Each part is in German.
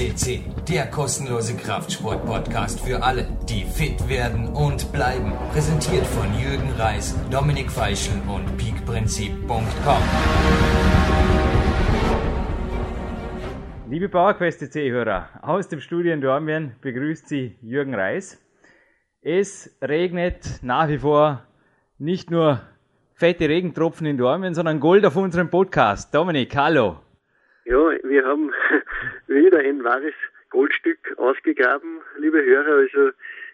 CC, der kostenlose Kraftsport-Podcast für alle, die fit werden und bleiben. Präsentiert von Jürgen Reis, Dominik Feischl und peakprinzip.com. Liebe PowerQuest CC-Hörer, aus dem Studio in Dormien begrüßt Sie Jürgen Reis. Es regnet nach wie vor nicht nur fette Regentropfen in Dormien, sondern Gold auf unserem Podcast. Dominik, hallo. Ja, wir haben wieder ein wahres Goldstück ausgegraben, liebe Hörer. Also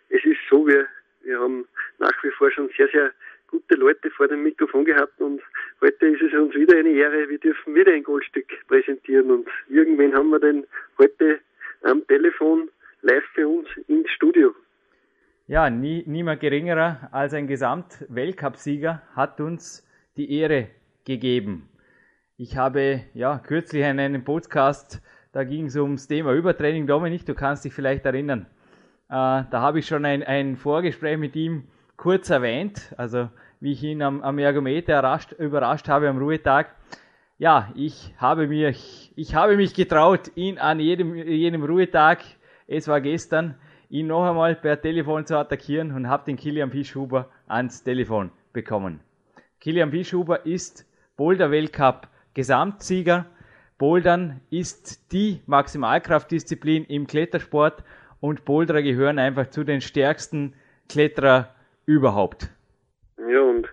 es ist so, wir, wir haben nach wie vor schon sehr, sehr gute Leute vor dem Mikrofon gehabt und heute ist es uns wieder eine Ehre. Wir dürfen wieder ein Goldstück präsentieren und irgendwann haben wir denn heute am Telefon live für uns ins Studio. Ja, nie, niemand geringerer als ein Gesamt-Weltcup-Sieger hat uns die Ehre gegeben. Ich habe ja kürzlich in einem Podcast, da ging es ums Thema Übertraining. Dominik, du kannst dich vielleicht erinnern. Äh, da habe ich schon ein, ein Vorgespräch mit ihm kurz erwähnt, also wie ich ihn am, am Ergometer errascht, überrascht habe am Ruhetag. Ja, ich habe, mir, ich habe mich getraut, ihn an jedem, jedem Ruhetag, es war gestern, ihn noch einmal per Telefon zu attackieren und habe den Kilian Fischhuber ans Telefon bekommen. Kilian Fischhuber ist Boulder Weltcup Gesamtsieger. Bouldern ist die Maximalkraftdisziplin im Klettersport und Boulderer gehören einfach zu den stärksten Kletterer überhaupt. Ja, und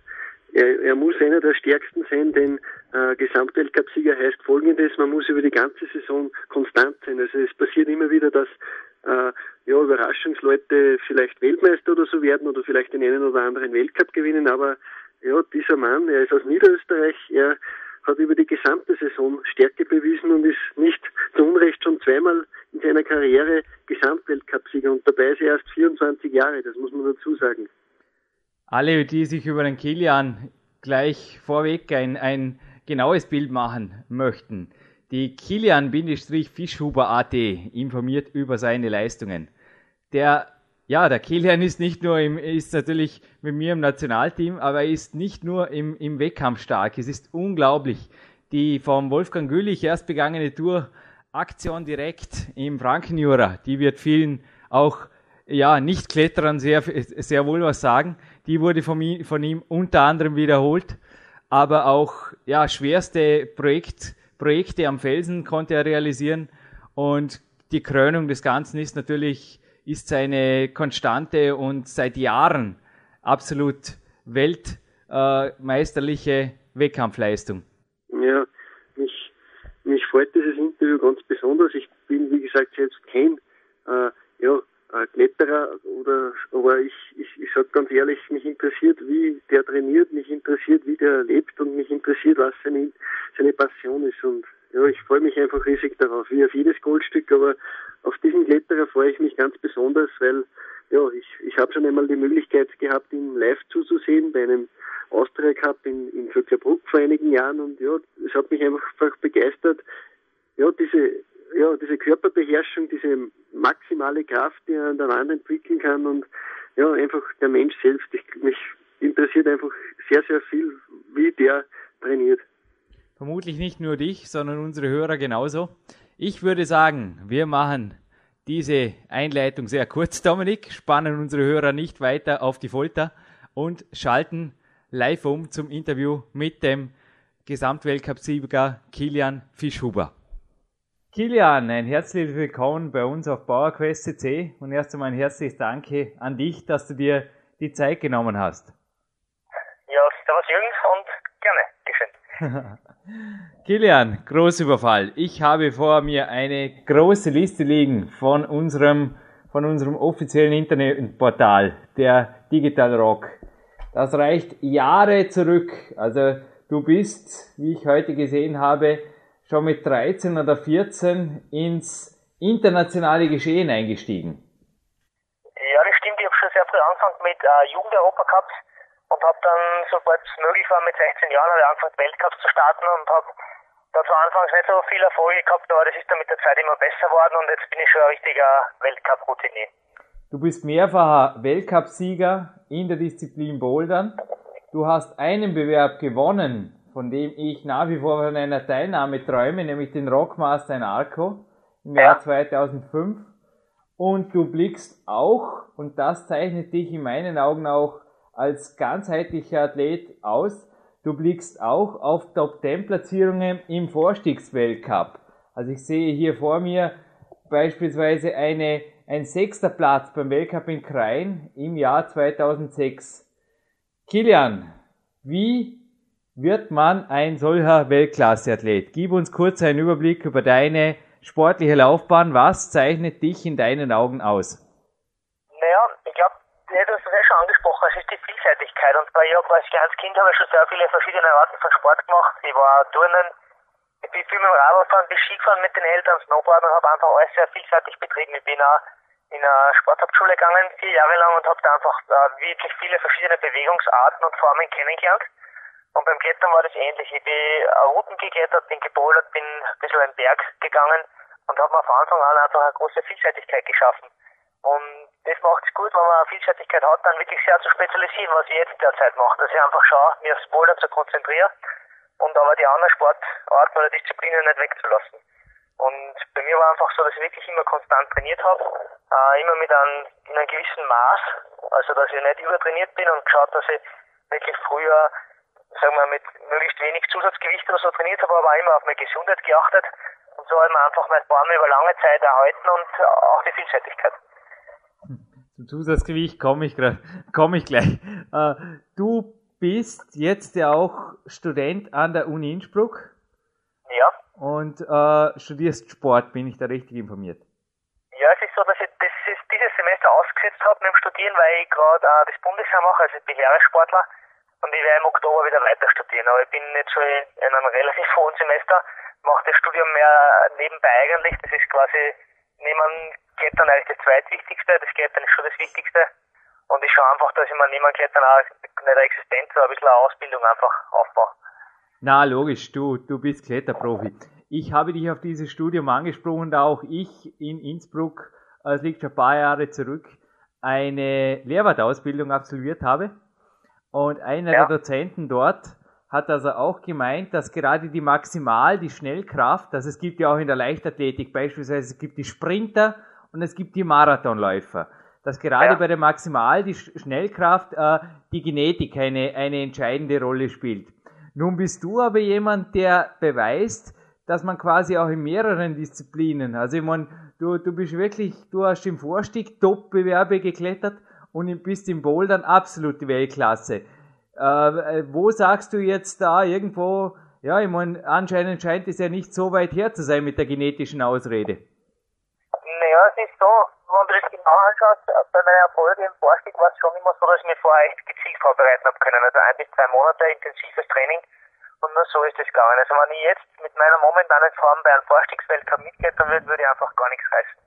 er, er muss einer der stärksten sein, denn äh, Gesamtweltcup-Sieger heißt folgendes, man muss über die ganze Saison konstant sein. Also es passiert immer wieder, dass äh, ja, Überraschungsleute vielleicht Weltmeister oder so werden oder vielleicht den einen oder anderen Weltcup gewinnen, aber ja, dieser Mann, er ist aus Niederösterreich, er hat über die gesamte Saison Stärke bewiesen und ist nicht zu Unrecht schon zweimal in seiner Karriere Gesamtweltcupsieger und dabei ist er erst 24 Jahre, das muss man dazu sagen. Alle, die sich über den Kilian gleich vorweg ein, ein genaues Bild machen möchten, die Kilian-Fischhuber.at informiert über seine Leistungen. Der ja, der Kilian ist nicht nur im, ist natürlich mit mir im Nationalteam, aber er ist nicht nur im, im Wettkampf stark. Es ist unglaublich. Die vom Wolfgang Güllich erst begangene Tour Aktion direkt im Frankenjura, die wird vielen auch ja, nicht Kletterern sehr, sehr wohl was sagen. Die wurde von ihm, von ihm unter anderem wiederholt, aber auch ja, schwerste Projekt, Projekte am Felsen konnte er realisieren und die Krönung des Ganzen ist natürlich ist seine konstante und seit Jahren absolut weltmeisterliche äh, Wettkampfleistung. Ja, mich, mich freut dieses Interview ganz besonders. Ich bin, wie gesagt, selbst kein äh, ja, Kletterer oder aber ich, ich, ich sage ganz ehrlich, mich interessiert, wie der trainiert, mich interessiert, wie der lebt und mich interessiert, was seine, seine Passion ist und ja, ich freue mich einfach riesig darauf, wie auf jedes Goldstück, aber auf diesen Kletterer freue ich mich ganz besonders, weil ja, ich, ich habe schon einmal die Möglichkeit gehabt, ihn live zuzusehen bei einem Austria Cup in, in Vöcklerbruck vor einigen Jahren und ja, es hat mich einfach, begeistert, ja, diese, ja, diese Körperbeherrschung, diese maximale Kraft, die er an der Wand entwickeln kann und ja, einfach der Mensch selbst. Ich, mich interessiert einfach sehr, sehr viel, wie der trainiert. Vermutlich nicht nur dich, sondern unsere Hörer genauso. Ich würde sagen, wir machen diese Einleitung sehr kurz, Dominik, spannen unsere Hörer nicht weiter auf die Folter und schalten live um zum Interview mit dem Gesamtweltcup-Sieger Kilian Fischhuber. Kilian, ein herzliches Willkommen bei uns auf PowerQuest CC und erst einmal ein herzliches Danke an dich, dass du dir die Zeit genommen hast. Ja, servus Jürgen und gerne, geschehen. Kilian, Großüberfall. Ich habe vor mir eine große Liste liegen von unserem, von unserem offiziellen Internetportal, der Digital Rock. Das reicht Jahre zurück. Also du bist, wie ich heute gesehen habe, schon mit 13 oder 14 ins internationale Geschehen eingestiegen. Ja, das stimmt. Ich habe schon sehr früh angefangen mit äh, Jugend-Europacups und habe dann, sobald es möglich war, mit 16 Jahren angefangen, Weltcups zu starten und habe da zwar anfangs nicht so viel Erfolg gehabt, aber das ist dann mit der Zeit immer besser geworden und jetzt bin ich schon ein richtiger Weltcup-Routinier. Du bist mehrfacher Weltcupsieger in der Disziplin Bouldern. Du hast einen Bewerb gewonnen, von dem ich nach wie vor von einer Teilnahme träume, nämlich den Rockmaster in Arco. im Jahr 2005 und du blickst auch, und das zeichnet dich in meinen Augen auch als ganzheitlicher Athlet aus, du blickst auch auf Top-10-Platzierungen im Vorstiegsweltcup. Also ich sehe hier vor mir beispielsweise eine, ein sechster Platz beim Weltcup in Krain im Jahr 2006. Kilian, wie wird man ein solcher Weltklasse-Athlet? Gib uns kurz einen Überblick über deine sportliche Laufbahn. Was zeichnet dich in deinen Augen aus? Glaube, du hast ja schon angesprochen, es ist die Vielseitigkeit. Und bei ich als kleines Kind habe ich schon sehr viele verschiedene Arten von Sport gemacht. Ich war Turnen, ich bin viel mit dem Radfahren, bin Skifahren mit den Eltern, Snowboarden und habe einfach alles sehr vielseitig betrieben. Ich bin auch in eine Sporthauptschule gegangen, vier Jahre lang und habe da einfach uh, wirklich viele verschiedene Bewegungsarten und Formen kennengelernt. Und beim Klettern war das ähnlich. Ich bin Routen geklettert, bin gebouldert, bin ein bisschen einen Berg gegangen und habe mir von Anfang an einfach eine große Vielseitigkeit geschaffen. Und das macht es gut, wenn man eine Vielseitigkeit hat, dann wirklich sehr zu spezialisieren, was ich jetzt derzeit mache. Dass ich einfach schaue, mir aufs Bouldern zu konzentrieren und aber die anderen Sportarten oder Disziplinen nicht wegzulassen. Und bei mir war einfach so, dass ich wirklich immer konstant trainiert habe, äh, immer mit einem, in einem gewissen Maß, also dass ich nicht übertrainiert bin und geschaut, dass ich wirklich früher, sagen wir, mit möglichst wenig Zusatzgewicht oder so trainiert habe, aber immer auf meine Gesundheit geachtet. Und so hat man einfach meine Form über lange Zeit erhalten und auch die Vielseitigkeit. Zum Zusatzgewicht komme ich, komm ich gleich. Äh, du bist jetzt ja auch Student an der Uni Innsbruck. Ja. Und äh, studierst Sport, bin ich da richtig informiert? Ja, es ist so, dass ich das ist dieses Semester ausgesetzt habe mit dem Studieren, weil ich gerade äh, das Bundesheer mache, also ich bin Lehrersportler und ich werde im Oktober wieder weiter studieren. Aber ich bin jetzt schon in einem relativ hohen Semester, mache das Studium mehr nebenbei eigentlich. Das ist quasi neben Klettern eigentlich das zweitwichtigste. Das Klettern ist schon das Wichtigste. Und ich schaue einfach, dass ich mir niemand dann auch nicht eine Existenz, aber ein bisschen eine Ausbildung einfach aufbaue. Na, logisch, du, du bist Kletterprofi. Ich habe dich auf dieses Studium angesprochen, da auch ich in Innsbruck, es liegt schon ein paar Jahre zurück, eine Lehrwartausbildung absolviert habe. Und einer ja. der Dozenten dort hat also auch gemeint, dass gerade die Maximal, die Schnellkraft, also es gibt ja auch in der Leichtathletik beispielsweise, es gibt die Sprinter und es gibt die Marathonläufer dass gerade ja. bei der Maximal die Schnellkraft äh, die Genetik eine, eine entscheidende Rolle spielt. Nun bist du aber jemand, der beweist, dass man quasi auch in mehreren Disziplinen, also ich meine, du, du bist wirklich, du hast im Vorstieg Top-Bewerbe geklettert und bist im Bouldern absolute Weltklasse. Äh, wo sagst du jetzt da irgendwo, ja, ich meine, anscheinend scheint es ja nicht so weit her zu sein mit der genetischen Ausrede. Naja, es ist so, wenn du das genau anschaust, äh, bei meinen Erfolgen im Vorstieg war es schon immer so, dass ich mich vorher echt gezielt vorbereiten habe können. Also ein bis zwei Monate intensives Training und nur so ist es gegangen. Also wenn ich jetzt mit meiner momentanen Form bei einem Vorstiegsweltcup mitklettern würde, würde ich einfach gar nichts reißen.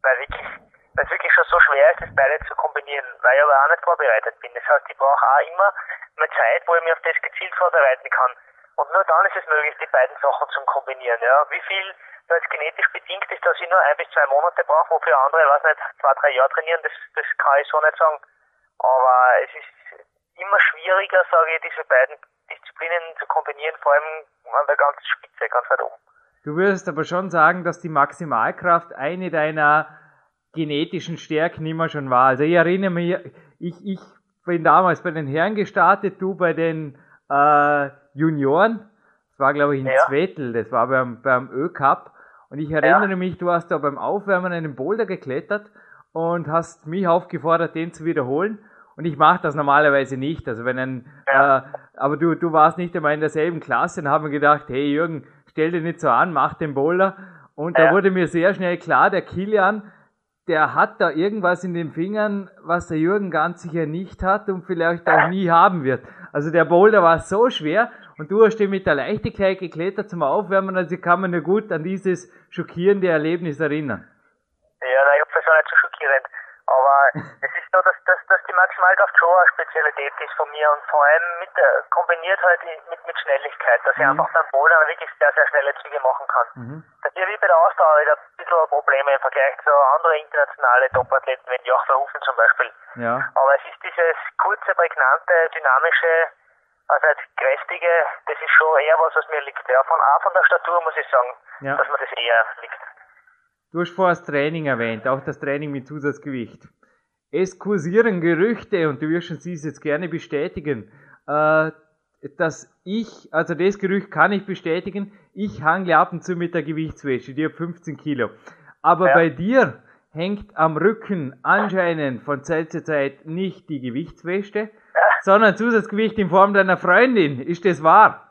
Weil wirklich, weil es wirklich schon so schwer ist, das beide zu kombinieren, weil ich aber auch nicht vorbereitet bin. Das heißt, ich brauche auch immer eine Zeit, wo ich mich auf das gezielt vorbereiten kann. Und nur dann ist es möglich, die beiden Sachen zu kombinieren. Ja. Wie viel es genetisch bedingt ist, dass ich nur ein bis zwei Monate brauche, wofür andere, weiß nicht, zwei, drei Jahre trainieren, das, das kann ich so nicht sagen. Aber es ist immer schwieriger, sage ich, diese beiden Disziplinen zu kombinieren, vor allem an der ganzen Spitze, ganz weit oben. Du würdest aber schon sagen, dass die Maximalkraft eine deiner genetischen Stärken immer schon war. Also ich erinnere mich, ich, ich bin damals bei den Herren gestartet, du bei den äh, Junioren. Das war, glaube ich, in ja. Zwettl, das war beim, beim Ö-Cup. Und ich erinnere ja. mich, du hast da beim Aufwärmen einen Boulder geklettert und hast mich aufgefordert, den zu wiederholen. Und ich mache das normalerweise nicht. Also wenn ein, ja. äh, aber du, du warst nicht einmal in derselben Klasse und haben gedacht, hey Jürgen, stell dich nicht so an, mach den Boulder. Und ja. da wurde mir sehr schnell klar, der Kilian, der hat da irgendwas in den Fingern, was der Jürgen ganz sicher nicht hat und vielleicht auch nie haben wird. Also der Boulder war so schwer und du hast ihn mit der Leichtigkeit geklettert zum Aufwärmen, also kann man nur gut an dieses schockierende Erlebnis erinnern. Ja, nein, ich hoffe, es war nicht so schockierend. Aber es ist so, dass, dass, dass die Maximalkraft schon eine Spezialität ist von mir und vor allem mit kombiniert halt mit, mit Schnelligkeit, dass ich mhm. einfach beim Bouldern wirklich sehr, sehr schnelle Züge machen kann. Mhm. Das ist wie bei der Ausdauer wieder ein bisschen Probleme im Vergleich zu anderen internationalen Topathleten, wie Joch Verhoeven zum Beispiel. Ja. Aber es ist dieses kurze, prägnante, dynamische, also das Kräftige, das ist schon eher was, was mir liegt. Ja, von, auch von der Statur muss ich sagen, ja. dass mir das eher liegt. Du hast vorher das Training erwähnt, auch das Training mit Zusatzgewicht. Es kursieren Gerüchte, und du wirst uns dies jetzt gerne bestätigen, äh, dass ich, also das Gerücht kann ich bestätigen, ich hangle ab und zu mit der Gewichtswäsche, die hat 15 Kilo. Aber ja. bei dir hängt am Rücken anscheinend von Zeit zu Zeit nicht die Gewichtswäsche, ja. sondern Zusatzgewicht in Form deiner Freundin. Ist das wahr?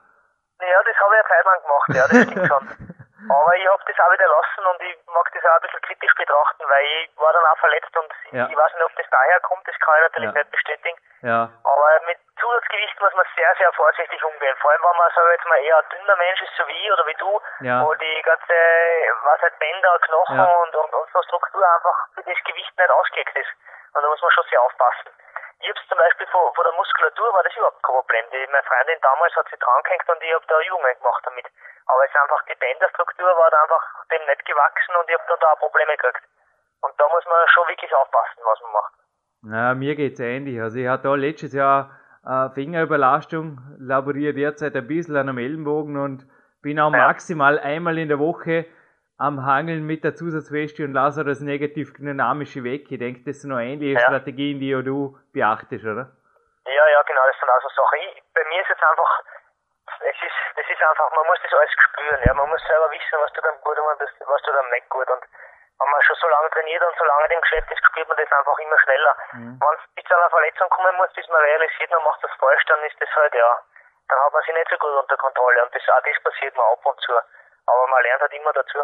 Ja, das habe ich eine Zeit lang gemacht, ja, das stimmt schon. Aber ich habe das auch wieder lassen und ich mag das auch ein bisschen kritisch betrachten, weil ich war dann auch verletzt und ja. ich weiß nicht, ob das daher kommt, das kann ich natürlich ja. nicht bestätigen. Ja. Aber mit Zusatzgewicht muss man sehr, sehr vorsichtig umgehen. Vor allem, wenn man, sag jetzt mal, eher ein dünner Mensch ist, so wie ich oder wie du, wo die ganze, was halt Bänder, Knochen und, und, und so Struktur einfach für das Gewicht nicht ausgelegt ist. Und da muss man schon sehr aufpassen. Ich hab's zum Beispiel von, von der Muskulatur war das überhaupt kein Problem. Die, meine Freundin damals hat sich dran gehängt und ich habe da Übungen gemacht damit. Aber es ist einfach, die Bänderstruktur war da einfach dem nicht gewachsen und ich habe dann da Probleme gekriegt. Und da muss man schon wirklich aufpassen, was man macht. Na, mir geht's ähnlich. Also ich hatte da letztes Jahr äh, Fingerüberlastung, laboriere derzeit ein bisschen an einem Ellenbogen und bin auch maximal einmal in der Woche am Hangeln mit der Zusatzweste und lasse das negativ dynamische weg. Ich denke, das sind noch ähnliche ja. Strategien, die du beachtest, oder? Ja, ja, genau, das sind auch so Sachen. Ich, bei mir ist jetzt einfach, es ist, das ist einfach, man muss das alles spüren, ja, man muss selber wissen, was tut einem gut und was tut einem nicht gut. Und wenn man schon so lange trainiert und so lange im Geschäft ist, spürt man das einfach immer schneller. Mhm. Wenn es bis zu einer Verletzung kommen muss, bis man realisiert, man macht das falsch, dann ist das halt, ja, dann hat man sich nicht so gut unter Kontrolle. Und das, auch das passiert mir ab und zu. Aber man lernt halt immer dazu.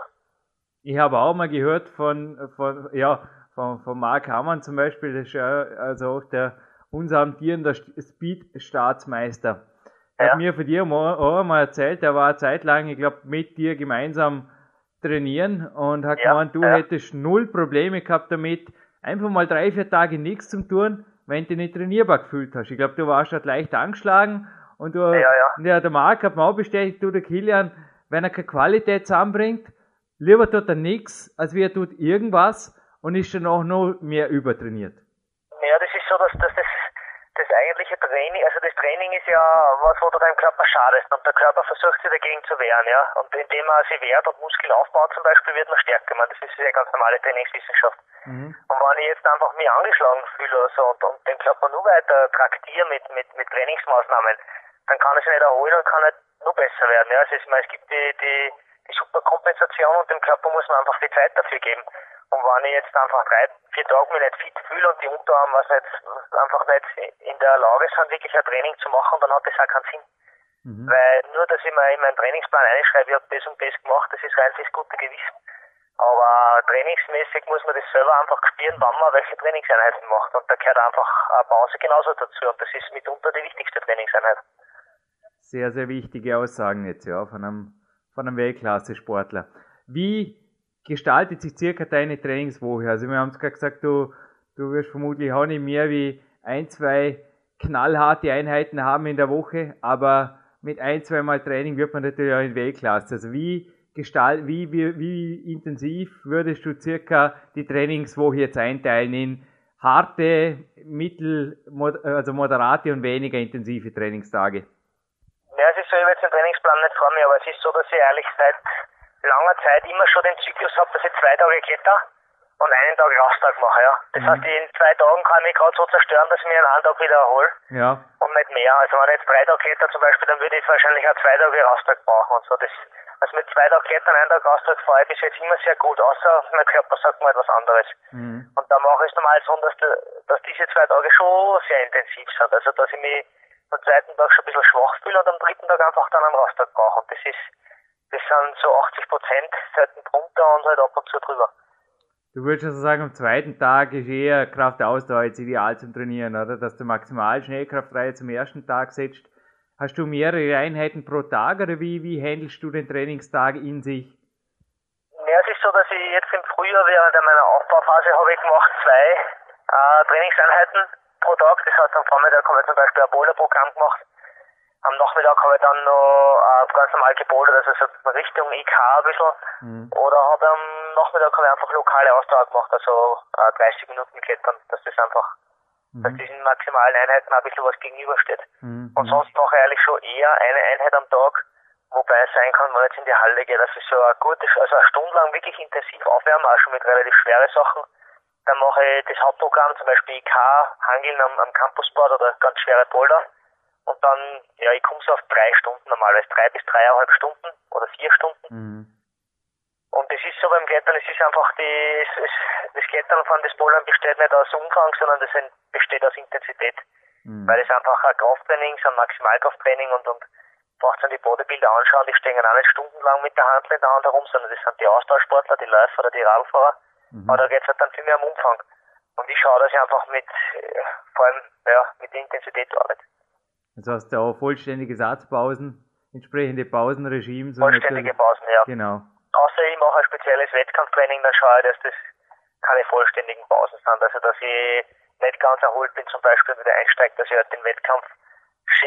Ich habe auch mal gehört von, von ja, von, von Mark Hamann zum Beispiel, das ist ja also auch der unser amtierender Speed-Staatsmeister ja. hat mir von dir auch mal erzählt, er war eine Zeit lang, ich glaube, mit dir gemeinsam trainieren und hat ja, gemeint, du ja. hättest null Probleme gehabt damit, einfach mal drei, vier Tage nichts zum tun, wenn du nicht trainierbar gefühlt hast. Ich glaube, du warst halt leicht angeschlagen und du, ja, ja. der Marc hat mir auch bestätigt, du, der Kilian, wenn er keine Qualität zusammenbringt, lieber tut er nichts, als wie er tut irgendwas und ist dann auch noch mehr übertrainiert. Ja, das ist so, dass, dass das das eigentliche Training, also das Training ist ja was, wo du deinem Körper schadest und der Körper versucht sich dagegen zu wehren, ja. Und indem er sich wehrt und Muskeln aufbaut zum Beispiel, wird man stärker. Man, das ist ja ganz normale Trainingswissenschaft. Mhm. Und wenn ich jetzt einfach mich angeschlagen fühle oder so und, und den Körper nur weiter traktiere mit, mit, mit Trainingsmaßnahmen, dann kann er sich nicht erholen und kann nicht nur besser werden. Ja. Also ich meine, es gibt die, die, die Superkompensation und dem Körper muss man einfach die Zeit dafür geben. Und wenn ich jetzt einfach drei, vier Tage mich nicht fit fühle und die Unterarme was nicht, einfach nicht in der Lage sind, wirklich ein Training zu machen, dann hat das auch keinen Sinn. Mhm. Weil nur, dass ich mir in meinen Trainingsplan einschreibe, ich habe das und das gemacht, das ist rein fürs gute Gewissen. Aber trainingsmäßig muss man das selber einfach spüren, wann man welche Trainingseinheiten macht. Und da gehört einfach eine Pause genauso dazu. Und das ist mitunter die wichtigste Trainingseinheit. Sehr, sehr wichtige Aussagen jetzt, ja, von einem, von einem Weltklasse-Sportler. Wie gestaltet sich circa deine Trainingswoche? Also wir haben es gerade gesagt, du, du wirst vermutlich auch nicht mehr wie ein, zwei knallharte Einheiten haben in der Woche, aber mit ein, zwei Mal Training wird man natürlich auch in Weltklasse. Also wie gestalt, wie, wie, wie intensiv würdest du circa die Trainingswoche jetzt einteilen in harte, mittel, also moderate und weniger intensive Trainingstage? Ja, es ist so, ich habe jetzt den Trainingsplan nicht vor mir, aber es ist so, dass ich ehrlich seit langer Zeit immer schon den Zyklus habe, dass ich zwei Tage kletter und einen Tag Rasttag mache, ja. Das mhm. heißt, in zwei Tagen kann ich mich gerade so zerstören, dass ich mich einen Tag wieder erhole. Ja. Und nicht mehr. Also wenn ich jetzt drei Tage kletter zum Beispiel, dann würde ich wahrscheinlich auch zwei Tage Rasttag brauchen und so. Das, also mit zwei Tagen Klettern, einen Tag Rasttag fahre ich bis jetzt immer sehr gut, außer mein Körper sagt mal etwas anderes. Mhm. Und da mache ich es normal so, dass, dass diese zwei Tage schon sehr intensiv sind. Also dass ich mich am zweiten Tag schon ein bisschen schwach fühle und am dritten Tag einfach dann einen Rasttag brauche. Und das ist das sind so 80 Prozent, selten drunter und halt ab und zu drüber. Du würdest also sagen, am zweiten Tag ist eher Kraftausdauer jetzt ideal zum Trainieren, oder? Dass du maximal Schnellkraftreihe zum ersten Tag setzt. Hast du mehrere Einheiten pro Tag oder wie, wie handelst du den Trainingstag in sich? Ja, es ist so, dass ich jetzt im Frühjahr während meiner Aufbauphase habe ich gemacht zwei äh, Trainingseinheiten pro Tag. Das heißt, am Vormittag habe ich zum Beispiel ein Bowler-Programm gemacht am Nachmittag habe ich dann noch äh, ganz normal gebouldert, also so Richtung IK ein bisschen. Mhm. Oder habe am Nachmittag habe ich einfach lokale Ausdauer gemacht, also äh, 30 Minuten klettern, dass das einfach, mhm. dass diesen maximalen Einheiten ein bisschen was gegenübersteht. Mhm. Und sonst mache ich eigentlich schon eher eine Einheit am Tag Wobei es sein kann, wenn ich jetzt in die Halle gehe, dass ich so eine gute, also eine Stunde lang wirklich intensiv aufwärme, auch schon mit relativ schweren Sachen. Dann mache ich das Hauptprogramm, zum Beispiel IK, Hangeln am, am Campusboard oder ganz schwere Boulder. Und dann, ja, ich komme so auf drei Stunden normalerweise, drei bis dreieinhalb Stunden oder vier Stunden. Mhm. Und das ist so beim Klettern, es ist einfach die, es, es, das Klettern von des Bouldern besteht nicht aus Umfang, sondern das besteht aus Intensität. Mhm. Weil es einfach ein Krafttraining ist, ein Maximalkrafttraining und, und braucht dann die Bodybuilder anschauen, die stehen auch nicht stundenlang mit der Handel in der Hand herum, sondern das sind die Austauschsportler, die Läufer oder die Radfahrer. Mhm. Aber da geht es halt dann viel mehr um Umfang. Und ich schaue, dass ich einfach mit, äh, vor allem, ja, mit der Intensität arbeite. Das heißt auch vollständige Satzpausen, entsprechende Pausenregimes. Vollständige Pausen, ja. Genau. Außer ich mache ein spezielles Wettkampftraining, dann schaue ich, dass das keine vollständigen Pausen sind. Also, dass ich nicht ganz erholt bin, zum Beispiel wieder einsteige, dass ich halt den Wettkampf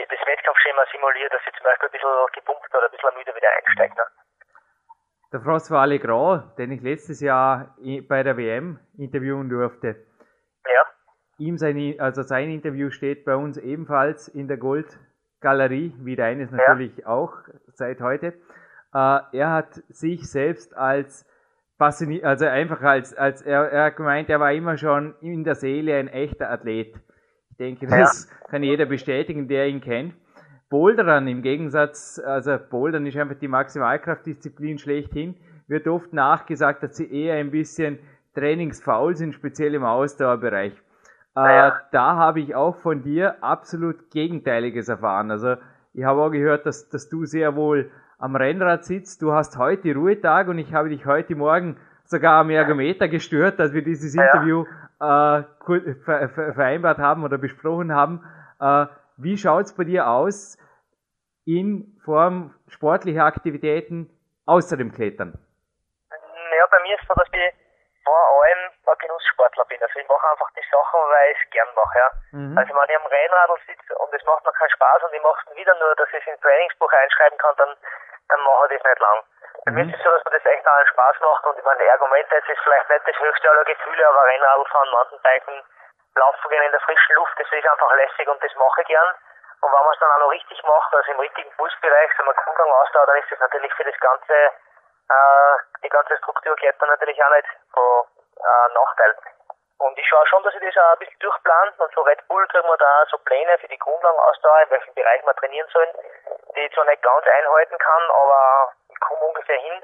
das Wettkampfschema simuliert, dass ich zum Beispiel ein bisschen gepumpt oder ein bisschen müde wieder einsteige. Ne? Der François Legrand, den ich letztes Jahr bei der WM interviewen durfte. Ja. Ihm sein, also sein Interview steht bei uns ebenfalls in der Goldgalerie, wie deines natürlich ja. auch seit heute. Äh, er hat sich selbst als fasziniert, also einfach als, als er, er hat gemeint, er war immer schon in der Seele ein echter Athlet. Ich denke, das ja. kann jeder bestätigen, der ihn kennt. Bouldern im Gegensatz, also Bouldern ist einfach die Maximalkraftdisziplin schlechthin, wird oft nachgesagt, dass sie eher ein bisschen trainingsfaul sind, speziell im Ausdauerbereich. Ja. Äh, da habe ich auch von dir absolut Gegenteiliges erfahren. Also ich habe auch gehört, dass, dass du sehr wohl am Rennrad sitzt. Du hast heute Ruhetag und ich habe dich heute Morgen sogar am Ergometer gestört, dass wir dieses. Interview äh, vereinbart haben oder besprochen haben. Äh, wie schaut's bei dir aus in Form sportlicher Aktivitäten außer dem Klettern? Ja, bei mir ist so, dass ich vor allem ein Genusssportler bin. Also ich mache einfach die Sachen, weil ich es gern mache. Ja. Mhm. Also wenn ich am Rennradl sitze und es macht mir keinen Spaß und ich mache es wieder nur, dass ich es ins Trainingsbuch einschreiben kann, dann, dann mache ich das nicht lang. Bei mhm. mir ist es so, dass mir das echt allen Spaß macht und ich meine, der Argument jetzt ist vielleicht nicht das höchste aller Gefühle, aber Rennradl fahren, Mountainbiken, laufen gehen in der frischen Luft, das ist einfach lässig und das mache ich gern. Und wenn man es dann auch noch richtig macht, also im richtigen Pulsbereich, so man Grundgang ausdauert, dann ist das natürlich für das ganze, äh, die ganze Struktur dann natürlich auch nicht von äh, Nachteil. Und ich schaue schon, dass ich das auch ein bisschen durchplan. Und so Red Bull kriegen wir da so Pläne für die Grundlagenausdauer, in welchem Bereich wir trainieren sollen, die ich zwar nicht ganz einhalten kann, aber ich komme ungefähr hin.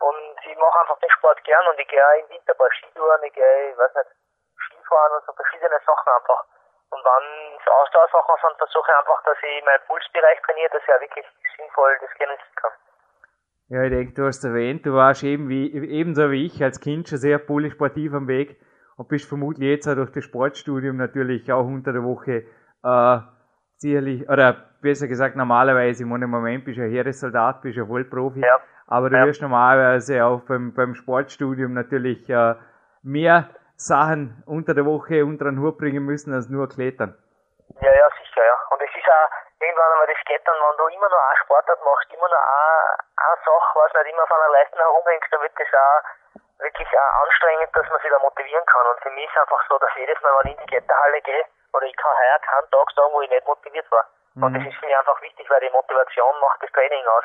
Und ich mache einfach den Sport gern und ich gehe auch im Winter ein paar Skitouren, ich gehe, ich weiß nicht, Skifahren und so verschiedene Sachen einfach. Und wenn es Ausdauersachen sind, versuche ich einfach, dass ich meinen Pulsbereich trainiere, dass ich auch wirklich sinnvoll das genießen kann. Ja, ich denke, du hast erwähnt, du warst eben wie, ebenso wie ich als Kind schon sehr polysportiv am Weg und bist vermutlich jetzt auch durch das Sportstudium natürlich auch unter der Woche äh, sicherlich, oder besser gesagt normalerweise, im Moment bist du ein Heeressoldat, bist du ein Vollprofi, ja. aber du ja. wirst normalerweise auch beim, beim Sportstudium natürlich äh, mehr Sachen unter der Woche unter den Hut bringen müssen als nur Klettern. Ja, ja, sicher, ja. Und es ist auch irgendwann einmal das Klettern, wenn du immer nur eine Sportart machst, immer nur eine, eine Sache, was nicht immer von einer Leisten herumhängst, dann wird das auch wirklich auch anstrengend, dass man sich da motivieren kann. Und für mich ist einfach so, dass jedes Mal, wenn ich in die Kletterhalle gehe, oder ich kann heuer keinen Tag sagen, wo ich nicht motiviert war. Mhm. Und das ist für mich einfach wichtig, weil die Motivation macht das Training aus.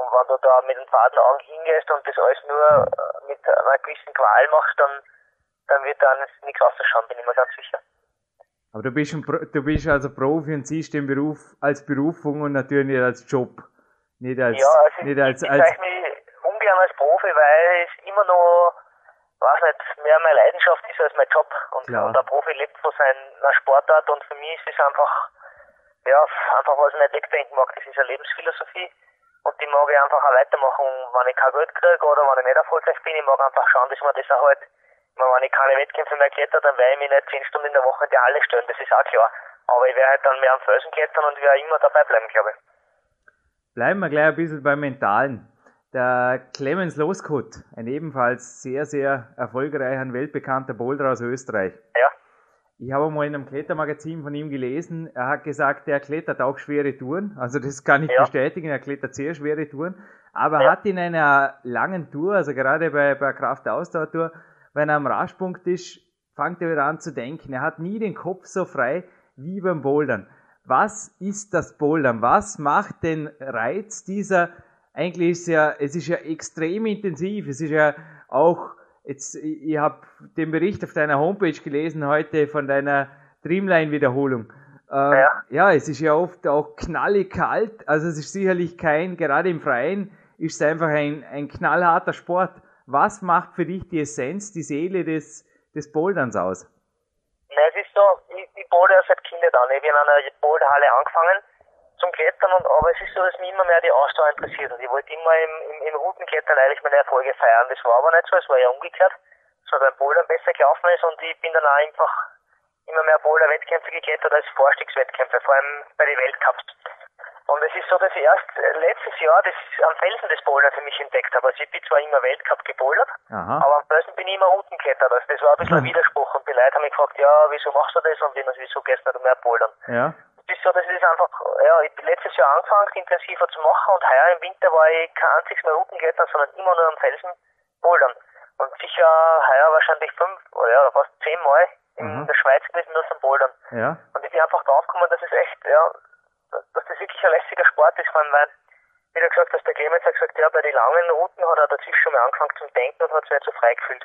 Und wenn du da mit den faden Augen hingehst und das alles nur äh, mit einer gewissen Qual machst, dann dann wird dann nichts rausschauen, bin ich mir ganz sicher. Aber du bist, ein, du bist also Profi und siehst den Beruf als Berufung und natürlich nicht als Job. Nicht als, ja, also nicht als, ich bezeichne mich ungern als Profi, weil es immer noch, weiß nicht, mehr meine Leidenschaft ist als mein Job. Und, und der Profi lebt von seiner Sportart und für mich ist es einfach, ja, einfach was ich nicht wegdenken mag. Das ist eine Lebensphilosophie und die mag ich einfach auch weitermachen, wenn ich kein Geld kriege oder wenn ich nicht erfolgreich bin. Ich mag einfach schauen, dass man das auch halt wenn ich keine Wettkämpfe mehr kletter, dann werde ich mich nicht 10 Stunden in der Woche in die Halle stellen, das ist auch klar. Aber ich werde halt dann mehr am Felsen klettern und werde immer dabei bleiben, glaube ich. Bleiben wir gleich ein bisschen beim Mentalen. Der Clemens Loskut, ein ebenfalls sehr, sehr erfolgreicher und weltbekannter Boulder aus Österreich. Ja. Ich habe mal in einem Klettermagazin von ihm gelesen, er hat gesagt, er klettert auch schwere Touren. Also das kann ich ja. bestätigen, er klettert sehr schwere Touren. Aber ja. hat in einer langen Tour, also gerade bei, bei Kraft-Ausdauer-Tour, wenn er am Raschpunkt ist, fängt er wieder an zu denken. Er hat nie den Kopf so frei wie beim Bouldern. Was ist das Bouldern? Was macht den Reiz dieser eigentlich ist ja, es ist ja extrem intensiv. Es ist ja auch, jetzt, ich habe den Bericht auf deiner Homepage gelesen heute von deiner Dreamline-Wiederholung. Ähm, ja. ja, es ist ja oft auch knallig kalt. Also es ist sicherlich kein, gerade im Freien, ist es einfach ein, ein knallharter Sport. Was macht für dich die Essenz, die Seele des, des Boulderns aus? Na, es ist so, ich, ich bouldere seit Kindheit an. Ich habe in einer Boulderhalle angefangen zum Klettern, und, aber es ist so, dass mich immer mehr die Ausdauer interessiert. Und ich wollte immer im, im, im Routenklettern eigentlich meine Erfolge feiern. Das war aber nicht so, es war ja umgekehrt, so beim Bouldern besser gelaufen ist und ich bin dann auch einfach immer mehr Boulder-Wettkämpfe geklettert als Vorstiegswettkämpfe, vor allem bei den Weltcups. Es ist so, dass ich erst letztes Jahr das am Felsen des Bouldern für mich entdeckt habe. Also ich bin zwar immer Weltcup gebouldert, aber am Felsen bin ich immer unten geklettert. Also das war ein bisschen ein Widerspruch und die Leute haben mich gefragt, ja, wieso machst du das und wieso gehst du nicht mehr bouldern? Ja ist so, dass ich das einfach, ja, ich bin letztes Jahr angefangen, intensiver zu machen und heuer im Winter war ich kein einziges Mal Routenglettern, sondern immer nur am Felsen bouldern. Und sicher heuer wahrscheinlich fünf oder ja, fast zehnmal in mhm. der Schweiz gewesen, nur zum Bouldern. Ja. Und ich bin einfach draufgekommen, dass es echt, ja, dass das wirklich ein lässiger Sport ist, allem, weil, wie du gesagt hast, der Clemens hat gesagt, ja, bei den langen Routen hat er dazwischen schon mal angefangen zum Denken und hat sich nicht so frei gefühlt.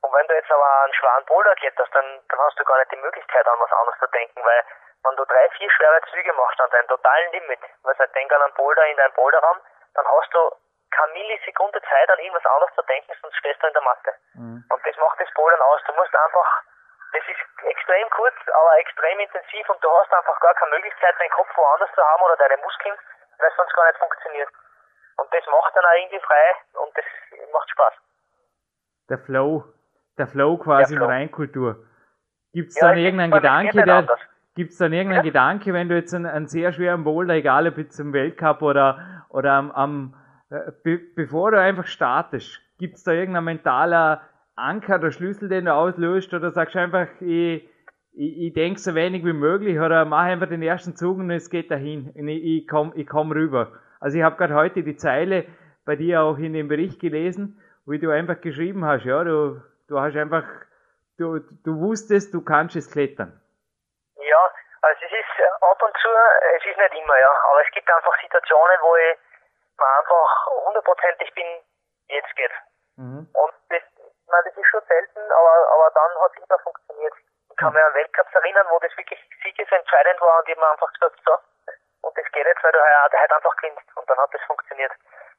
Und wenn du jetzt aber einen schweren Boulder kletterst, dann, dann hast du gar nicht die Möglichkeit, an was anderes zu denken, weil wenn du drei, vier schwere Züge machst an deinem totalen Limit, was halt denk an einen Boulder in deinem Boulderraum, dann hast du keine Millisekunde Zeit an irgendwas anderes zu denken, sonst stehst du in der Matte. Mhm. Und das macht das Bouldern aus. Du musst einfach, das ist extrem kurz, aber extrem intensiv und du hast einfach gar keine Möglichkeit, deinen Kopf woanders zu haben oder deine Muskeln, weil es sonst gar nicht funktioniert. Und das macht dann auch irgendwie frei und das macht Spaß. Der Flow, der Flow quasi der Flow. in Reinkultur. Gibt es ja, dann irgendeinen Gedanke, der, anders. Gibt es dann irgendeinen ja. Gedanke, wenn du jetzt einen, einen, sehr schweren Boulder, egal ob jetzt im Weltcup oder, oder am, am äh, be, bevor du einfach startest, gibt es da irgendein mentaler Anker oder Schlüssel, den du auslöst oder sagst einfach, ich, ich, ich denke so wenig wie möglich oder mach einfach den ersten Zug und es geht dahin und ich, ich komme ich komm rüber. Also ich habe gerade heute die Zeile bei dir auch in dem Bericht gelesen, wo du einfach geschrieben hast, ja, du, du hast einfach, du, du wusstest, du kannst es klettern. Also es ist äh, ab und zu, es ist nicht immer, ja, aber es gibt einfach Situationen, wo ich mir einfach hundertprozentig bin, jetzt geht's. Mhm. Und das, man, das ist schon selten, aber, aber dann hat es immer funktioniert. Ich kann mich an Weltcups erinnern, wo das wirklich siegesentscheidend war und ich habe einfach gesagt, so, und das geht jetzt, weil du heute halt einfach gewinnst. Und dann hat das funktioniert.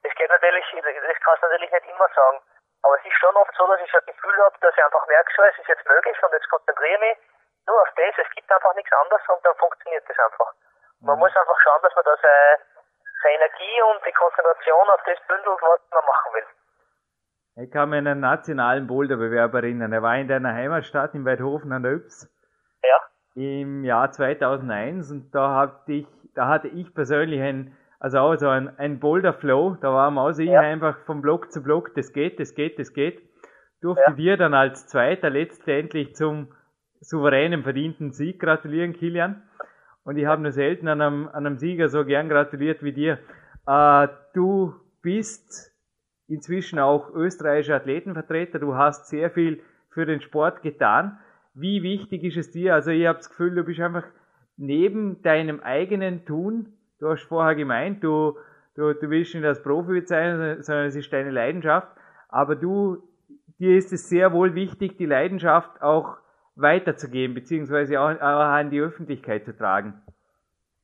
Das geht natürlich, das kannst du natürlich nicht immer sagen. Aber es ist schon oft so, dass ich ein Gefühl habe, dass ich einfach merke, so, es ist jetzt möglich und jetzt konzentriere ich mich nur auf das, es gibt einfach nichts anderes und dann funktioniert das einfach. Man mhm. muss einfach schauen, dass man da seine, seine Energie und die Konzentration auf das bündelt, was man machen will. Ich kann mich an einen nationalen Boulderbewerb erinnern. Er war in deiner Heimatstadt in Weidhofen an der Yps. Ja. Im Jahr 2001 und da hatte ich, da hatte ich persönlich ein, also auch so ein, ein Boulder Flow. Da war also ja. einfach vom Block zu Block, das geht, das geht, das geht. Durfte ja. dir dann als Zweiter letztendlich zum souveränen, verdienten Sieg gratulieren, Kilian. Und ich habe nur selten an einem, an einem Sieger so gern gratuliert wie dir. Äh, du bist inzwischen auch österreichischer Athletenvertreter. Du hast sehr viel für den Sport getan. Wie wichtig ist es dir? Also ich habe das Gefühl, du bist einfach neben deinem eigenen Tun, du hast vorher gemeint, du, du, du willst nicht als Profi bezeichnen, sondern es ist deine Leidenschaft. Aber du, dir ist es sehr wohl wichtig, die Leidenschaft auch weiterzugeben, beziehungsweise auch, auch an die Öffentlichkeit zu tragen?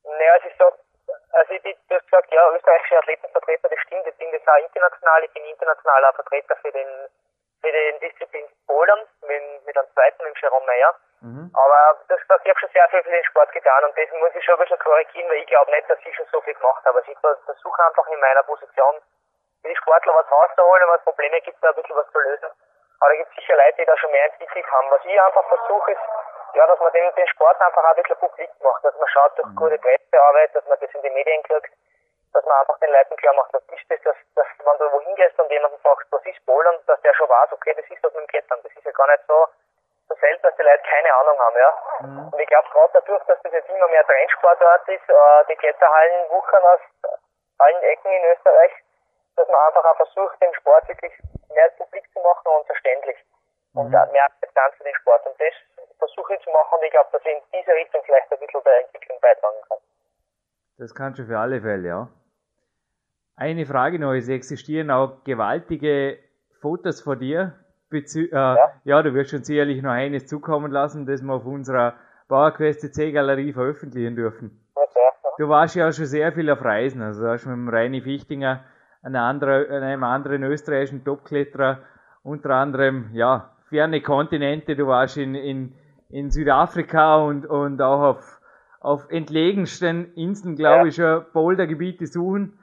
Naja, es ist so, also ich bin, du hast gesagt, ja, österreichische Athletenvertreter, das stimmt, ich bin das auch international, ich bin internationaler Vertreter für den, für den Disziplin Bouldern, mit, mit einem zweiten, mit Jerome Meyer. Mhm. Aber das ich habe schon sehr viel für den Sport getan und das muss ich schon ein bisschen korrigieren, weil ich glaube nicht, dass ich schon so viel gemacht habe. Also ich versuche einfach in meiner Position für die Sportler was rauszuholen, wenn es Probleme gibt, da ein bisschen was zu lösen. Aber da gibt es sicher Leute, die da schon mehr entwickelt haben. Was ich einfach versuche, ist, ja, dass man den, den Sport einfach ein bisschen publik macht, dass man schaut durch mhm. gute Pressearbeit, dass man das in die Medien kriegt, dass man einfach den Leuten klar macht, was ist das, dass, dass wenn du wohin gehst und jemanden fragst, was ist Bouldern, dass der schon weiß, okay, das ist das mit dem Klettern. Das ist ja gar nicht so, so selten, dass die Leute keine Ahnung haben, ja. Mhm. Und ich glaube gerade dadurch, dass das jetzt immer mehr Trendsportart ist, äh, die Kletterhallen wuchern aus allen Ecken in Österreich, dass man einfach auch versucht, den Sport wirklich mehr publik zu machen und verständlich. Und mhm. mehr Akzeptanz für den Sport. Und das versuche ich zu machen und ich glaube, dass ich in diese Richtung vielleicht ein bisschen der Entwicklung beitragen kann. Das kannst du für alle Fälle, ja. Eine Frage noch, es existieren auch gewaltige Fotos von dir. Bezü äh, ja. ja, du wirst uns sicherlich noch eines zukommen lassen, das wir auf unserer PowerQuest C Galerie veröffentlichen dürfen. Du warst ja auch schon sehr viel auf Reisen, also du hast mit dem Reini Fichtinger, einem anderen, einem anderen österreichischen Topkletterer, unter anderem, ja, ferne Kontinente, du warst in, in, in Südafrika und, und auch auf, auf entlegensten Inseln, glaube ja. ich, schon Bouldergebiete suchen.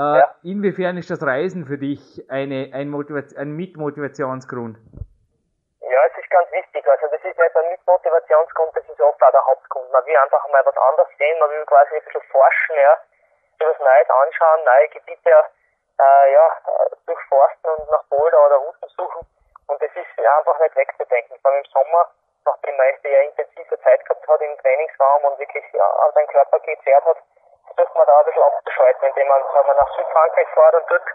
Äh, ja. Inwiefern ist das Reisen für dich eine, ein, Motivation, ein Mitmotivationsgrund? Ja, es ist ganz wichtig. Also das ist nicht ein Mitmotivationsgrund, das ist oft auch der Hauptgrund. Man will einfach mal was anderes sehen, man will quasi ein bisschen forschen, ja, was Neues anschauen, neue Gebiete äh, ja, durchforsten und nach Boulder oder Routen suchen. Und das ist einfach nicht wegzudenken. Vor allem im Sommer, nachdem man ja intensive Zeit gehabt hat im Trainingsraum und wirklich ja, an seinen Körper gezerrt hat, versucht man da ein bisschen abzuschalten, indem man, wenn man nach Südfrankreich fährt und dort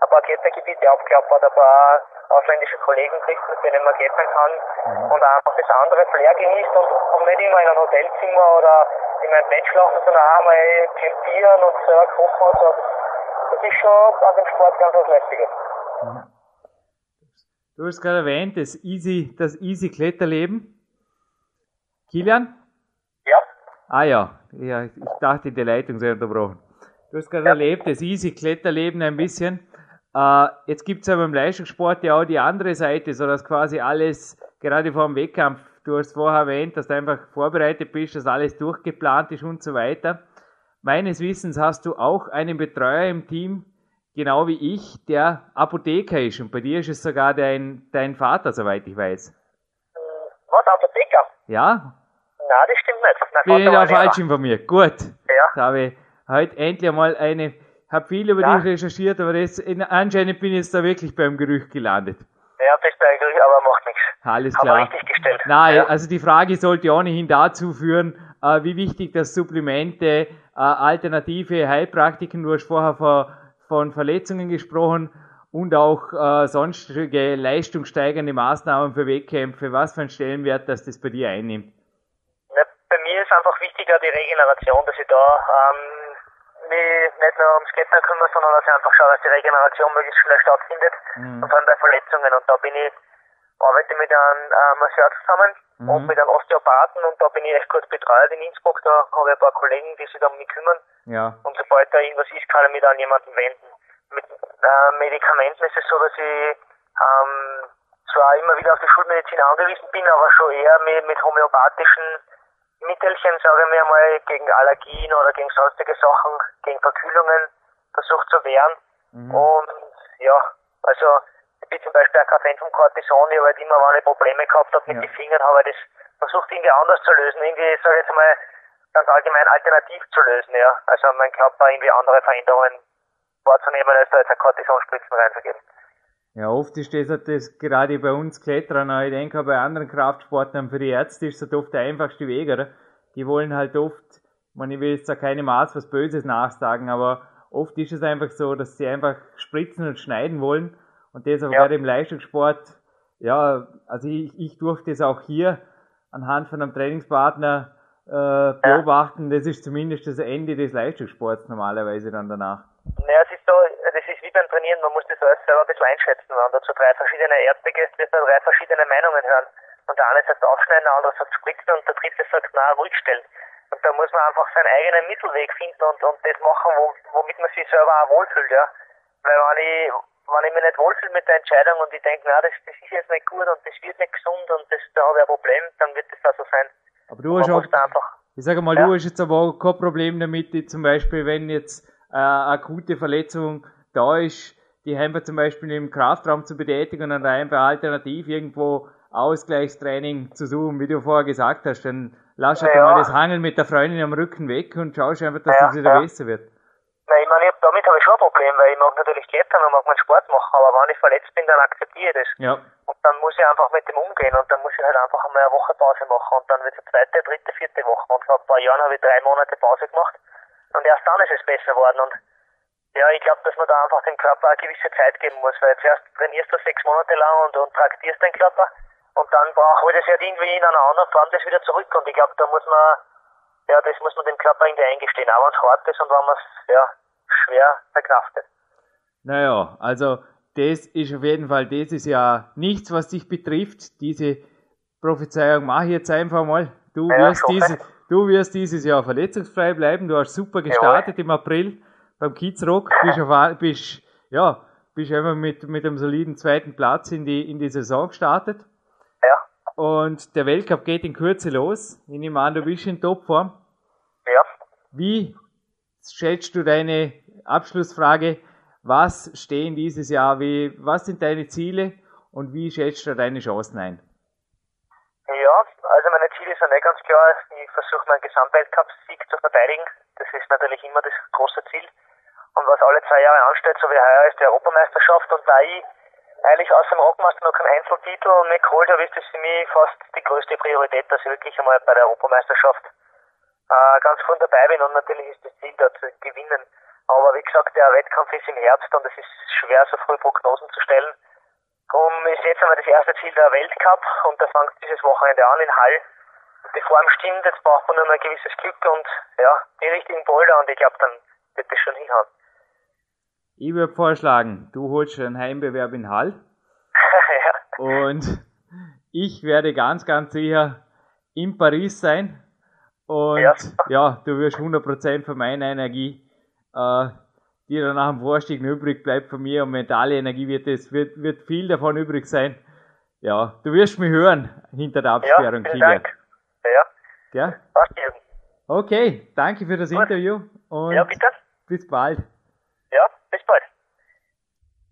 ein paar Klettergebiete aufklappert, ein paar ausländische Kollegen trifft, mit denen man klettern kann mhm. und einfach das andere Flair genießt und, und nicht immer in einem Hotelzimmer oder in einem Bett schlafen, sondern auch mal campieren und selber kochen und so. Das ist schon an dem Sport ganz was Lästiges. Mhm. Du hast gerade erwähnt, das Easy, das Easy Kletterleben. Kilian? Ja. Ah ja, ja, ich dachte, die Leitung sei unterbrochen. Du hast gerade ja. erlebt, das easy Kletterleben ein bisschen. Äh, jetzt gibt es aber im Leistungssport ja auch die andere Seite, so dass quasi alles, gerade vor dem Wettkampf, du hast vorher erwähnt, dass du einfach vorbereitet bist, dass alles durchgeplant ist und so weiter. Meines Wissens hast du auch einen Betreuer im Team, genau wie ich, der Apotheker ist. Und bei dir ist es sogar dein, dein Vater, soweit ich weiß. Was, Apotheker? Ja, Nein, das stimmt nicht. Mein Bin ich da falsch informiert. Gut. Ja. Da habe ich heute endlich einmal eine, habe viel über ja. dich recherchiert, aber das, anscheinend bin ich jetzt da wirklich beim Gerücht gelandet. Ja, bist beim Gerücht, aber macht nichts. Alles klar. Haben richtig gestellt. Nein, ja. also die Frage sollte ohnehin dazu führen, äh, wie wichtig das Supplemente, äh, alternative Heilpraktiken, du hast vorher von, von Verletzungen gesprochen, und auch äh, sonstige leistungssteigernde Maßnahmen für Wettkämpfe, was für einen Stellenwert dass das bei dir einnimmt einfach wichtiger die Regeneration, dass ich da ähm, mich nicht nur ums Klettern kümmere, sondern dass ich einfach schaue, dass die Regeneration möglichst schnell stattfindet. Mhm. Und vor allem bei Verletzungen. Und da bin ich, arbeite mit einem äh, Masseur zusammen mhm. und mit einem Osteopathen und da bin ich echt gut betreut in Innsbruck. Da habe ich ein paar Kollegen, die sich da um mich kümmern. Ja. Und sobald da irgendwas ist, kann ich mich da an jemanden wenden. Mit äh, Medikamenten ist es so, dass ich ähm, zwar immer wieder auf die Schulmedizin angewiesen bin, aber schon eher mit, mit homöopathischen Mittelchen, sagen wir mal, gegen Allergien oder gegen sonstige Sachen, gegen Verkühlungen versucht zu wehren. Mhm. Und ja, also ich bin zum Beispiel ein Fan vom Cortison, ich habe halt immer, wenn ich Probleme gehabt habe mit ja. den Fingern, habe ich das versucht irgendwie anders zu lösen, irgendwie, sage ich jetzt mal, ganz allgemein alternativ zu lösen, ja. Also mein Körper irgendwie andere Veränderungen wahrzunehmen, als da jetzt ein Cortisonspritzen reinzugeben. Ja, oft ist das, das gerade bei uns Kletterern, ich denke auch bei anderen Kraftsportlern, für die Ärzte ist das oft der einfachste Weg, oder? Die wollen halt oft, ich will jetzt da keine Maß was Böses nachsagen, aber oft ist es einfach so, dass sie einfach spritzen und schneiden wollen und das aber ja. gerade im Leistungssport, ja, also ich, ich durfte es auch hier anhand von einem Trainingspartner äh, beobachten, ja. das ist zumindest das Ende des Leistungssports normalerweise dann danach. Naja, es ist so, das ist wie beim Trainieren, man muss das alles selber ein bisschen einschätzen. Wenn du zu drei verschiedene Ärzte gehst, wirst du drei verschiedene Meinungen hören. Und der eine sagt aufschneiden, der andere sagt spritzen und der dritte sagt na ruhig stellen. Und da muss man einfach seinen eigenen Mittelweg finden und, und das machen, wo, womit man sich selber auch wohlfühlt, ja. Weil wenn ich, wenn ich mich nicht wohlfühle mit der Entscheidung und ich denke, na, das, das ist jetzt nicht gut und das wird nicht gesund und das, da habe ich ein Problem, dann wird das auch so sein. Aber du hast auch, ich sage mal, ja. du hast jetzt aber auch kein Problem damit, zum Beispiel, wenn jetzt äh, akute Verletzung da ist, die einfach zum Beispiel im Kraftraum zu betätigen und einfach alternativ irgendwo Ausgleichstraining zu suchen, wie du vorher gesagt hast, dann lass halt ja. mal das Hangeln mit der Freundin am Rücken weg und schaust einfach, dass ja, das wieder ja. besser wird. Nein, ich meine, damit habe ich schon ein Problem, weil ich mag natürlich klettern und mag meinen Sport machen, aber wenn ich verletzt bin, dann akzeptiere ich das. Ja. Und dann muss ich einfach mit dem umgehen und dann muss ich halt einfach einmal eine Woche Pause machen und dann wird es eine zweite, dritte, vierte Woche. Und vor ein paar Jahren habe ich drei Monate Pause gemacht und erst dann ist es besser geworden. Und ja, ich glaube, dass man da einfach dem Körper eine gewisse Zeit geben muss, weil zuerst trainierst du sechs Monate lang und, und traktierst deinen Körper und dann braucht das ja irgendwie in einer anderen Form das wieder zurück und ich glaube, da muss man, ja, das muss man dem Körper irgendwie eingestehen, auch wenn es hart ist und wenn man es, ja, schwer verkraftet. Naja, also das ist auf jeden Fall, das ist ja nichts, was dich betrifft. Diese Prophezeiung mache ich jetzt einfach mal. Du, ja, wirst, diese, du wirst dieses Jahr verletzungsfrei bleiben. Du hast super gestartet Jawohl. im April beim Kiezrock. Bist, auf, bist, ja, bist einfach mit, mit einem soliden zweiten Platz in die, in die Saison gestartet. Ja. Und der Weltcup geht in Kürze los. Ich nehme an, du bist in Topform. Ja. Wie schätzt du deine Abschlussfrage? Was stehen dieses Jahr? Wie, was sind deine Ziele und wie schätzt du deine Chancen ein? Ja, also meine Ziele sind nicht ganz klar. Ich versuche meinen Gesamtweltcup-Sieg zu verteidigen. Das ist natürlich immer das große Ziel. Und was alle zwei Jahre ansteht, so wie heuer, ist die Europameisterschaft. Und da ich eigentlich aus dem Rockmaster noch keinen Einzeltitel nicht geholt habe, ist das für mich fast die größte Priorität, dass ich wirklich einmal bei der Europameisterschaft äh, ganz vorne dabei bin. Und natürlich ist das Ziel, da zu gewinnen. Aber wie gesagt, der Wettkampf ist im Herbst und es ist schwer, so früh Prognosen zu stellen. Darum ist jetzt einmal das erste Ziel der Weltcup und da fängt dieses Wochenende an in Hall. Die Form stimmt, jetzt braucht man nur ein gewisses Glück und ja, die richtigen Boulder und ich glaube, dann wird das schon hinhauen. Ich würde vorschlagen, du holst einen Heimbewerb in Hall. ja. Und ich werde ganz, ganz sicher in Paris sein. Und ja, ja du wirst 100% von meiner Energie äh, die dann nach dem Vorstieg übrig bleibt von mir und mentale Energie wird es, wird, wird viel davon übrig sein. Ja, du wirst mich hören hinter der Absperrung, ja, vielen Dank. Ja. Ja? Passt Okay, danke für das Gut. Interview und ja, bitte. bis bald. Ja, bis bald.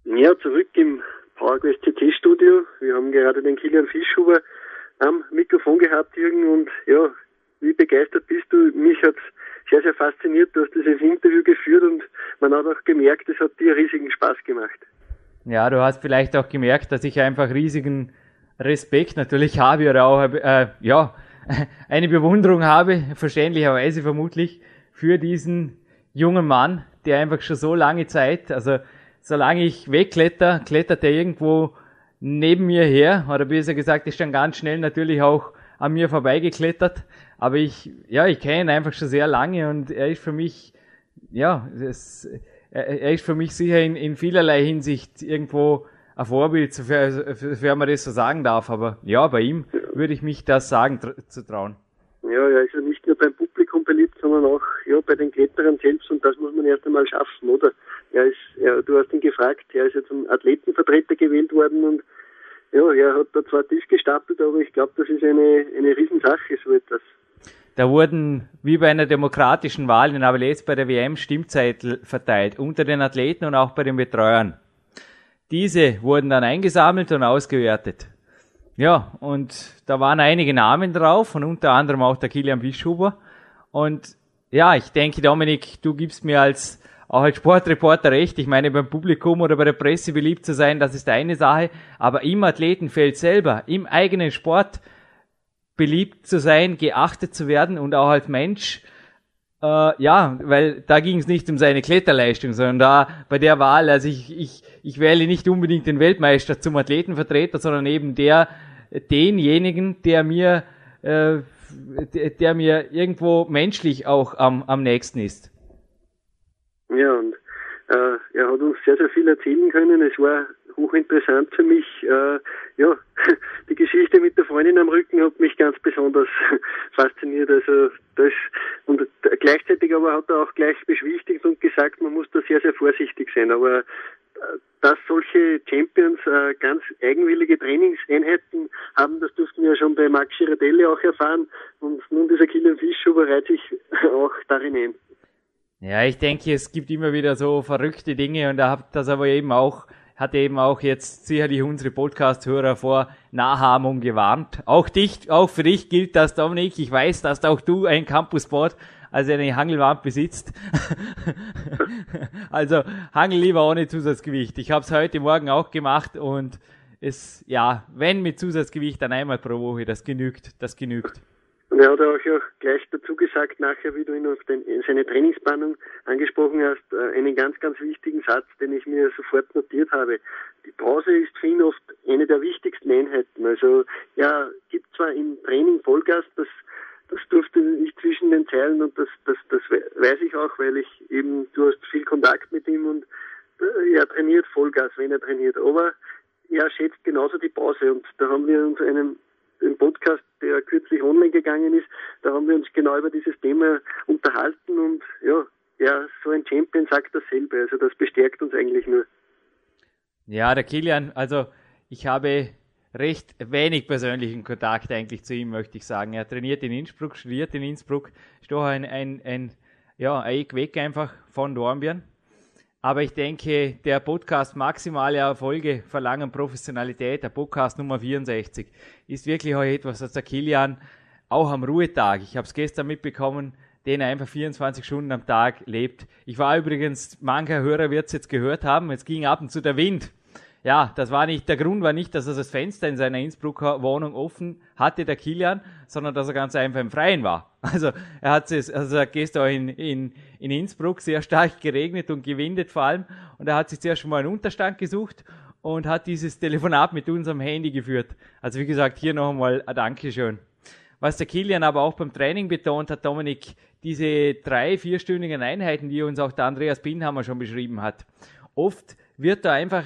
Ja, zurück im PowerQuest CT Studio. Wir haben gerade den Kilian Fischhuber am Mikrofon gehabt, Jürgen, und ja, wie begeistert bist du? Mich hat's sehr, sehr fasziniert. Du hast dieses Interview geführt und man hat auch gemerkt, es hat dir riesigen Spaß gemacht. Ja, du hast vielleicht auch gemerkt, dass ich einfach riesigen Respekt natürlich habe oder auch äh, ja, eine Bewunderung habe, verständlicherweise vermutlich, für diesen jungen Mann, der einfach schon so lange Zeit, also solange ich wegkletter, klettert er irgendwo neben mir her, oder besser gesagt, ist dann ganz schnell natürlich auch an mir vorbeigeklettert. Aber ich, ja, ich kenne ihn einfach schon sehr lange und er ist für mich, ja, das, er ist für mich sicher in, in vielerlei Hinsicht irgendwo ein Vorbild, sofern man das so sagen darf. Aber ja, bei ihm würde ich mich das sagen zu trauen. Ja, er ist ja nicht nur beim Publikum beliebt, sondern auch ja, bei den Kletterern selbst und das muss man erst einmal schaffen, oder? Er ist, er, du hast ihn gefragt, er ist ja zum Athletenvertreter gewählt worden und ja, er hat da zwar tief gestapelt, aber ich glaube, das ist eine, eine Riesensache, so etwas. Da wurden, wie bei einer demokratischen Wahl in Avalez bei der WM, Stimmzettel verteilt, unter den Athleten und auch bei den Betreuern. Diese wurden dann eingesammelt und ausgewertet. Ja, und da waren einige Namen drauf und unter anderem auch der Kilian Bischhuber. Und ja, ich denke, Dominik, du gibst mir als auch als Sportreporter recht. Ich meine, beim Publikum oder bei der Presse beliebt zu sein, das ist eine Sache. Aber im Athletenfeld selber, im eigenen Sport, beliebt zu sein, geachtet zu werden und auch als Mensch. Äh, ja, weil da ging es nicht um seine Kletterleistung, sondern da bei der Wahl, also ich, ich, ich wähle nicht unbedingt den Weltmeister zum Athletenvertreter, sondern eben der, denjenigen, der mir, äh, der mir irgendwo menschlich auch am, am nächsten ist. Ja, und äh, er hat uns sehr, sehr viel erzählen können. Es war hochinteressant für mich. Äh, ja, die Geschichte mit der Freundin am Rücken hat mich ganz besonders fasziniert. Also das und gleichzeitig aber hat er auch gleich beschwichtigt und gesagt, man muss da sehr, sehr vorsichtig sein. Aber äh, dass solche Champions äh, ganz eigenwillige Trainingseinheiten haben, das durften wir ja schon bei Max Girardelli auch erfahren. Und nun dieser Kilian Fischhuber reiht sich auch darin ein. Ja, ich denke, es gibt immer wieder so verrückte Dinge und da habt das aber eben auch hat eben auch jetzt sicherlich unsere Podcast-Hörer vor Nachahmung gewarnt. Auch dich, auch für dich gilt das, Dominik. Ich weiß, dass auch du ein Campusboard, also eine Hangelwand besitzt. also hangel lieber ohne Zusatzgewicht. Ich habe es heute Morgen auch gemacht und es, ja, wenn mit Zusatzgewicht, dann einmal pro Woche, das genügt, das genügt. Und er hat auch gleich dazu gesagt, nachher, wie du ihn auf den, seine Trainingsplanung angesprochen hast, äh, einen ganz, ganz wichtigen Satz, den ich mir sofort notiert habe. Die Pause ist für ihn oft eine der wichtigsten Einheiten. Also, ja, gibt zwar im Training Vollgas, das, das durfte nicht zwischen den Zeilen und das, das, das weiß ich auch, weil ich eben, du hast viel Kontakt mit ihm und äh, er trainiert Vollgas, wenn er trainiert, aber er schätzt genauso die Pause und da haben wir uns einen im Podcast, der kürzlich online gegangen ist, da haben wir uns genau über dieses Thema unterhalten und ja, ja, so ein Champion sagt dasselbe, also das bestärkt uns eigentlich nur. Ja, der Kilian, also ich habe recht wenig persönlichen Kontakt eigentlich zu ihm, möchte ich sagen. Er trainiert in Innsbruck, studiert in Innsbruck, ist doch ein, ein, ein ja, ein weg einfach von Dornbirn. Aber ich denke, der Podcast Maximale Erfolge verlangen Professionalität, der Podcast Nummer 64, ist wirklich auch etwas, was der Kilian auch am Ruhetag, ich habe es gestern mitbekommen, den er einfach 24 Stunden am Tag lebt. Ich war übrigens, mancher Hörer wird es jetzt gehört haben, es ging ab und zu der Wind ja, das war nicht, der Grund war nicht, dass er das Fenster in seiner Innsbrucker Wohnung offen hatte, der Kilian, sondern dass er ganz einfach im Freien war. Also er hat es, also er gestern in, in, in Innsbruck sehr stark geregnet und gewindet vor allem und er hat sich zuerst mal einen Unterstand gesucht und hat dieses Telefonat mit unserem Handy geführt. Also wie gesagt, hier noch einmal ein Dankeschön. Was der Kilian aber auch beim Training betont hat, Dominik, diese drei, vierstündigen Einheiten, die uns auch der Andreas Binhammer schon beschrieben hat. Oft wird da einfach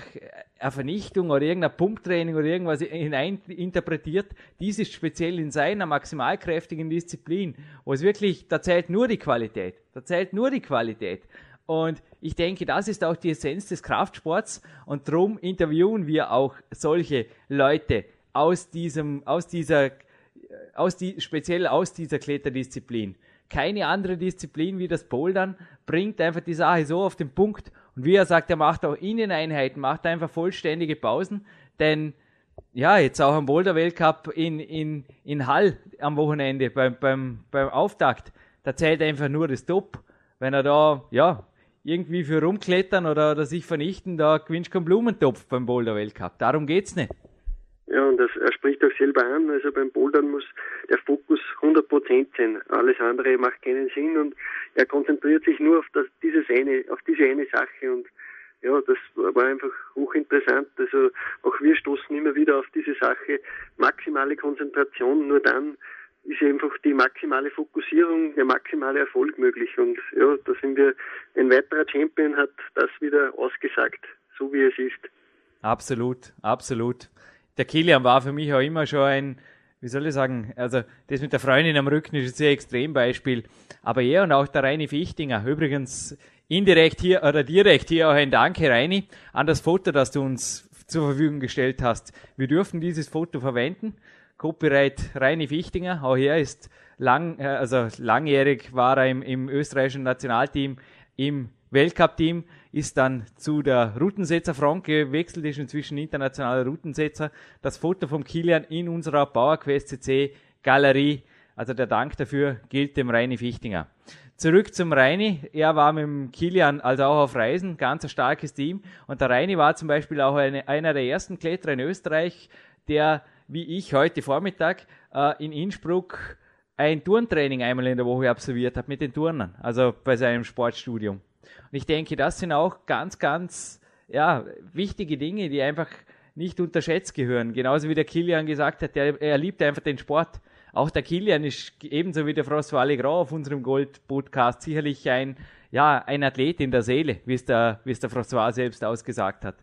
eine Vernichtung oder irgendein Pumptraining oder irgendwas hineininterpretiert. Dies ist speziell in seiner maximalkräftigen Disziplin, wo es wirklich, da zählt nur die Qualität. Da zählt nur die Qualität. Und ich denke, das ist auch die Essenz des Kraftsports und darum interviewen wir auch solche Leute aus diesem, aus dieser, aus die, speziell aus dieser Kletterdisziplin. Keine andere Disziplin wie das Bouldern bringt einfach die Sache so auf den Punkt und wie er sagt, er macht auch in den Einheiten, macht einfach vollständige Pausen, denn ja, jetzt auch am Boulder-Weltcup in, in, in Hall am Wochenende beim, beim, beim Auftakt, da zählt einfach nur das Top. Wenn er da, ja, irgendwie für rumklettern oder, oder sich vernichten, da gewinnst du Blumentopf beim Boulder-Weltcup. Darum geht's nicht. Ja, und das, er spricht auch selber an, also beim Bouldern muss der Fokus 100% sein. Alles andere macht keinen Sinn und er konzentriert sich nur auf das, dieses eine, auf diese eine Sache und ja, das war einfach hochinteressant. Also auch wir stoßen immer wieder auf diese Sache. Maximale Konzentration, nur dann ist einfach die maximale Fokussierung, der maximale Erfolg möglich. Und ja, da sind wir, ein weiterer Champion hat das wieder ausgesagt, so wie es ist. Absolut, absolut der Kilian war für mich auch immer schon ein, wie soll ich sagen, also das mit der Freundin am Rücken ist ein sehr Extrembeispiel. Aber er und auch der Reini Fichtinger, übrigens indirekt hier oder direkt hier auch ein Danke, Reini, an das Foto, das du uns zur Verfügung gestellt hast. Wir dürfen dieses Foto verwenden. Copyright Reini Fichtinger, auch er ist lang, äh, also langjährig war er im, im österreichischen Nationalteam im Weltcup-Team, ist dann zu der Routensetzer-Front gewechselt, ist inzwischen internationaler Routensetzer. Das Foto vom Kilian in unserer PowerQuest CC Galerie, also der Dank dafür gilt dem Reini Fichtinger. Zurück zum Reini. Er war mit dem Kilian also auch auf Reisen, ganz ein starkes Team. Und der Reini war zum Beispiel auch eine, einer der ersten Kletterer in Österreich, der, wie ich heute Vormittag, äh, in Innsbruck ein Turntraining einmal in der Woche absolviert hat mit den Turnern, also bei seinem Sportstudium. Und ich denke, das sind auch ganz, ganz ja, wichtige Dinge, die einfach nicht unterschätzt gehören. Genauso wie der Kilian gesagt hat, er, er liebt einfach den Sport. Auch der Kilian ist ebenso wie der François Legrand auf unserem Gold-Podcast sicherlich ein, ja, ein Athlet in der Seele, wie es der, wie es der François selbst ausgesagt hat.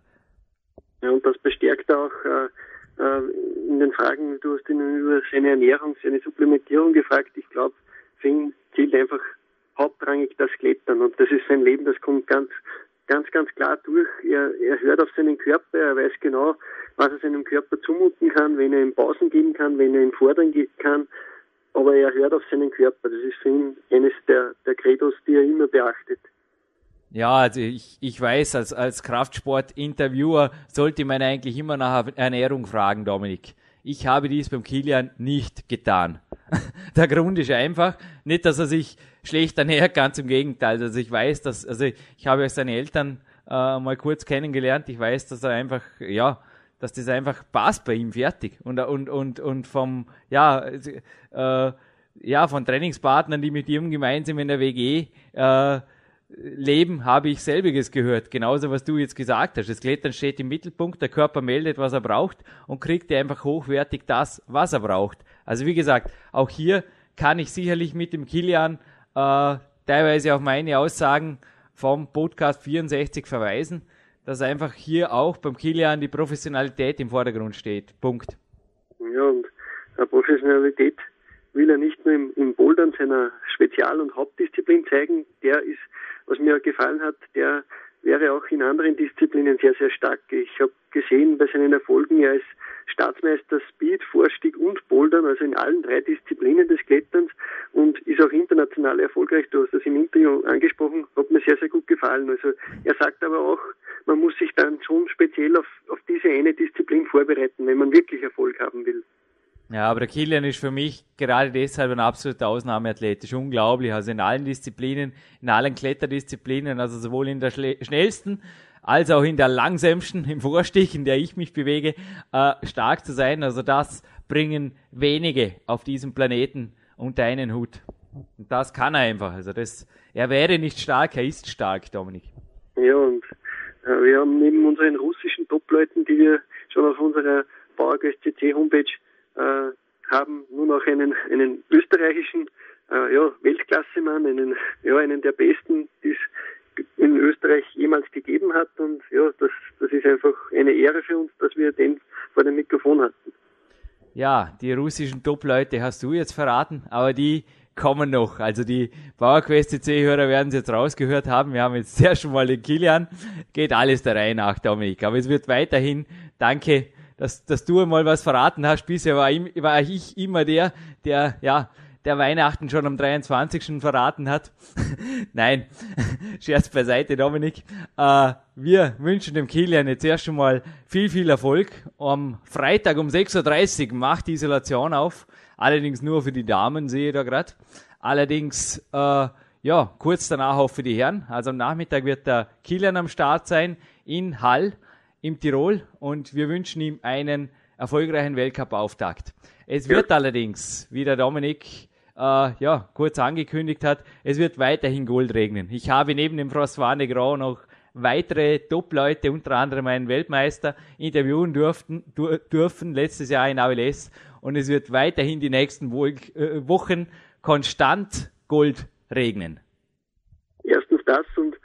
Ja, und das bestärkt auch äh, äh, in den Fragen, du hast ihn über seine Ernährung, seine Supplementierung gefragt. Ich glaube, für ihn zählt einfach hauptrangig das Klettern und das ist sein Leben, das kommt ganz, ganz, ganz klar durch. Er, er hört auf seinen Körper, er weiß genau, was er seinem Körper zumuten kann, wenn er ihm Pausen geben kann, wenn er ihn fordern kann, aber er hört auf seinen Körper. Das ist für ihn eines der, der Credos, die er immer beachtet. Ja, also ich, ich weiß, als, als Kraftsport-Interviewer sollte man eigentlich immer nach Ernährung fragen, Dominik. Ich habe dies beim Kilian nicht getan. Der Grund ist einfach, nicht, dass er sich schlecht ernährt, ganz im Gegenteil. Also ich weiß, dass, also ich habe seine Eltern äh, mal kurz kennengelernt. Ich weiß, dass er einfach, ja, dass das einfach passt bei ihm fertig. Und, und, und, und vom, ja, äh, ja, von Trainingspartnern, die mit ihm gemeinsam in der WG äh, leben, habe ich selbiges gehört. Genauso, was du jetzt gesagt hast. Das Klettern steht im Mittelpunkt, der Körper meldet, was er braucht und kriegt einfach hochwertig das, was er braucht. Also wie gesagt, auch hier kann ich sicherlich mit dem Kilian äh, teilweise auf meine Aussagen vom Podcast 64 verweisen. dass einfach hier auch beim Kilian die Professionalität im Vordergrund steht. Punkt. Ja, und Professionalität will er nicht nur im, im Bouldern seiner Spezial- und Hauptdisziplin zeigen. Der ist, gefallen hat, der wäre auch in anderen Disziplinen sehr, sehr stark. Ich habe gesehen bei seinen Erfolgen, er ist Staatsmeister Speed, Vorstieg und Bouldern, also in allen drei Disziplinen des Kletterns und ist auch international erfolgreich. Du hast das im Interview angesprochen, hat mir sehr, sehr gut gefallen. Also er sagt aber auch, man muss sich dann schon speziell auf, auf diese eine Disziplin vorbereiten, wenn man wirklich Erfolg haben will. Ja, aber der Kilian ist für mich gerade deshalb ein absoluter Ausnahmeathlet. Ist unglaublich. Also in allen Disziplinen, in allen Kletterdisziplinen, also sowohl in der schnellsten als auch in der langsamsten, im Vorstich, in der ich mich bewege, äh, stark zu sein. Also das bringen wenige auf diesem Planeten unter einen Hut. Und das kann er einfach. Also das, er wäre nicht stark, er ist stark, Dominik. Ja, und äh, wir haben neben unseren russischen Top-Leuten, die wir schon auf unserer PowerQuest CC Homepage äh, haben, nur noch einen, einen österreichischen äh, ja, Weltklassemann, einen, ja, einen der besten, die es in Österreich jemals gegeben hat. Und ja, das, das ist einfach eine Ehre für uns, dass wir den vor dem Mikrofon hatten. Ja, die russischen Top-Leute hast du jetzt verraten, aber die kommen noch. Also die PowerQuest CC-Hörer werden es jetzt rausgehört haben. Wir haben jetzt sehr schon mal den Kilian. Geht alles der Reihe nach, Dominik. Aber es wird weiterhin, danke, dass, dass du einmal was verraten hast. Bisher war, war ich immer der, der, ja, der Weihnachten schon am 23. verraten hat. Nein, Scherz beiseite, Dominik. Äh, wir wünschen dem Kilian jetzt erst schon mal viel, viel Erfolg. Am Freitag um 6.30 Uhr macht die Isolation auf. Allerdings nur für die Damen, sehe ich da gerade. Allerdings, äh, ja, kurz danach auch für die Herren. Also am Nachmittag wird der Kilian am Start sein in Hall im Tirol und wir wünschen ihm einen erfolgreichen Weltcup-Auftakt. Es wird ja. allerdings, wie der Dominik äh, ja, kurz angekündigt hat, es wird weiterhin Gold regnen. Ich habe neben dem Frostwane Grau noch weitere Top-Leute, unter anderem einen Weltmeister, interviewen durften, dur dürfen letztes Jahr in AWLS und es wird weiterhin die nächsten Wo äh, Wochen konstant Gold regnen. Erstens das und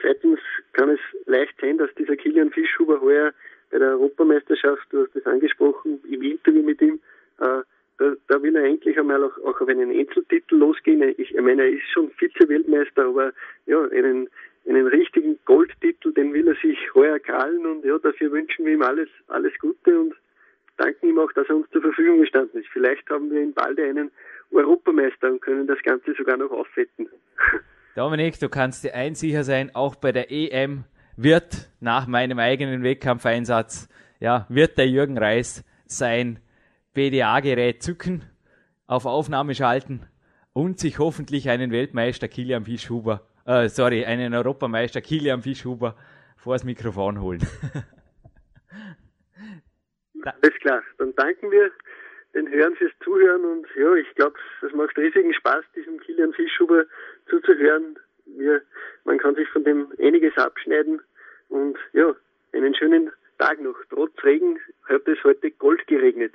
zweitens kann es leicht sein, dass dieser Kilian Fischhuber heuer bei der Europameisterschaft, du hast das angesprochen, im Interview mit ihm, äh, da, da will er endlich einmal auch, auch auf einen Einzeltitel losgehen. Ich, ich meine, er ist schon Vize-Weltmeister, aber ja, einen, einen richtigen Goldtitel, den will er sich heuer krallen und ja, dafür wünschen wir ihm alles, alles Gute und danken ihm auch, dass er uns zur Verfügung gestanden ist. Vielleicht haben wir in bald einen Europameister und können das Ganze sogar noch aufwetten. Dominik, du kannst dir eins sicher sein, auch bei der EM wird nach meinem eigenen Wettkampfeinsatz, ja, wird der Jürgen Reis sein BDA-Gerät zücken, auf Aufnahme schalten und sich hoffentlich einen Weltmeister Kilian Fischhuber, äh, sorry, einen Europameister Kilian Fischhuber vors Mikrofon holen. Alles klar, dann danken wir den Hörern fürs Zuhören und ja, ich glaube, es macht riesigen Spaß, diesem Kilian Fischhuber zuzuhören. Wir, man kann sich von dem einiges abschneiden und ja, einen schönen Tag noch. Trotz Regen hat es heute Gold geregnet.